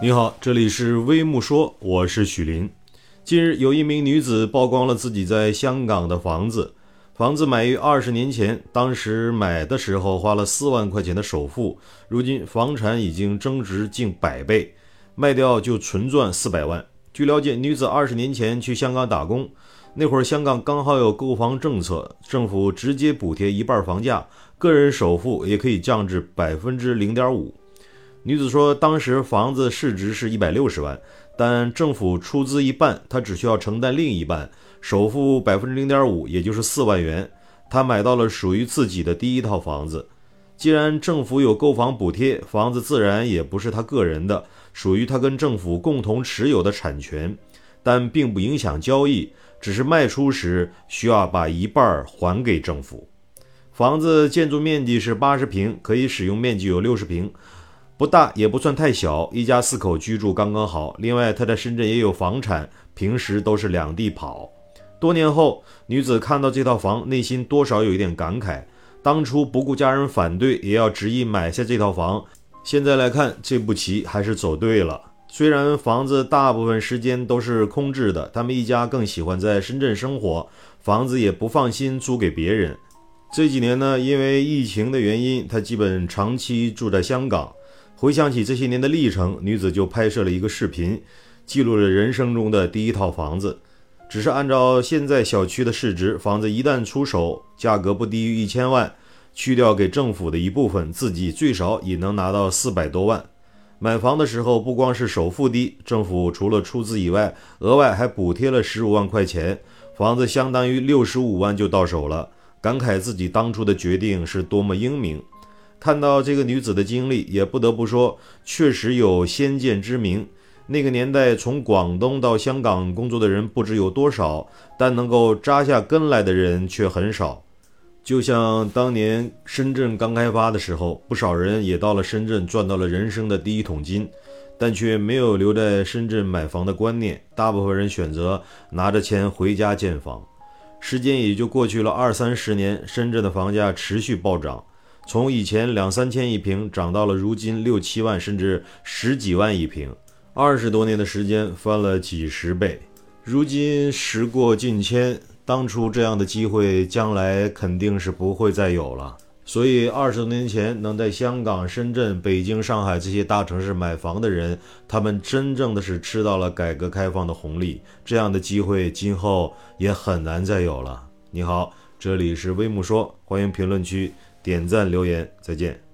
你好，这里是微木说，我是许林。近日，有一名女子曝光了自己在香港的房子，房子买于二十年前，当时买的时候花了四万块钱的首付，如今房产已经增值近百倍，卖掉就纯赚四百万。据了解，女子二十年前去香港打工，那会儿香港刚好有购房政策，政府直接补贴一半房价，个人首付也可以降至百分之零点五。女子说，当时房子市值是一百六十万，但政府出资一半，她只需要承担另一半，首付百分之零点五，也就是四万元。她买到了属于自己的第一套房子。既然政府有购房补贴，房子自然也不是她个人的，属于她跟政府共同持有的产权，但并不影响交易，只是卖出时需要把一半还给政府。房子建筑面积是八十平，可以使用面积有六十平。不大也不算太小，一家四口居住刚刚好。另外，他在深圳也有房产，平时都是两地跑。多年后，女子看到这套房，内心多少有一点感慨：当初不顾家人反对，也要执意买下这套房。现在来看，这步棋还是走对了。虽然房子大部分时间都是空置的，他们一家更喜欢在深圳生活，房子也不放心租给别人。这几年呢，因为疫情的原因，她基本长期住在香港。回想起这些年的历程，女子就拍摄了一个视频，记录了人生中的第一套房子。只是按照现在小区的市值，房子一旦出手，价格不低于一千万，去掉给政府的一部分，自己最少也能拿到四百多万。买房的时候，不光是首付低，政府除了出资以外，额外还补贴了十五万块钱，房子相当于六十五万就到手了。感慨自己当初的决定是多么英明。看到这个女子的经历，也不得不说，确实有先见之明。那个年代，从广东到香港工作的人不知有多少，但能够扎下根来的人却很少。就像当年深圳刚开发的时候，不少人也到了深圳赚到了人生的第一桶金，但却没有留在深圳买房的观念。大部分人选择拿着钱回家建房。时间也就过去了二三十年，深圳的房价持续暴涨。从以前两三千一平涨到了如今六七万甚至十几万一平，二十多年的时间翻了几十倍。如今时过境迁，当初这样的机会将来肯定是不会再有了。所以二十多年前能在香港、深圳、北京、上海这些大城市买房的人，他们真正的是吃到了改革开放的红利。这样的机会今后也很难再有了。你好，这里是微木说，欢迎评论区。点赞留言，再见。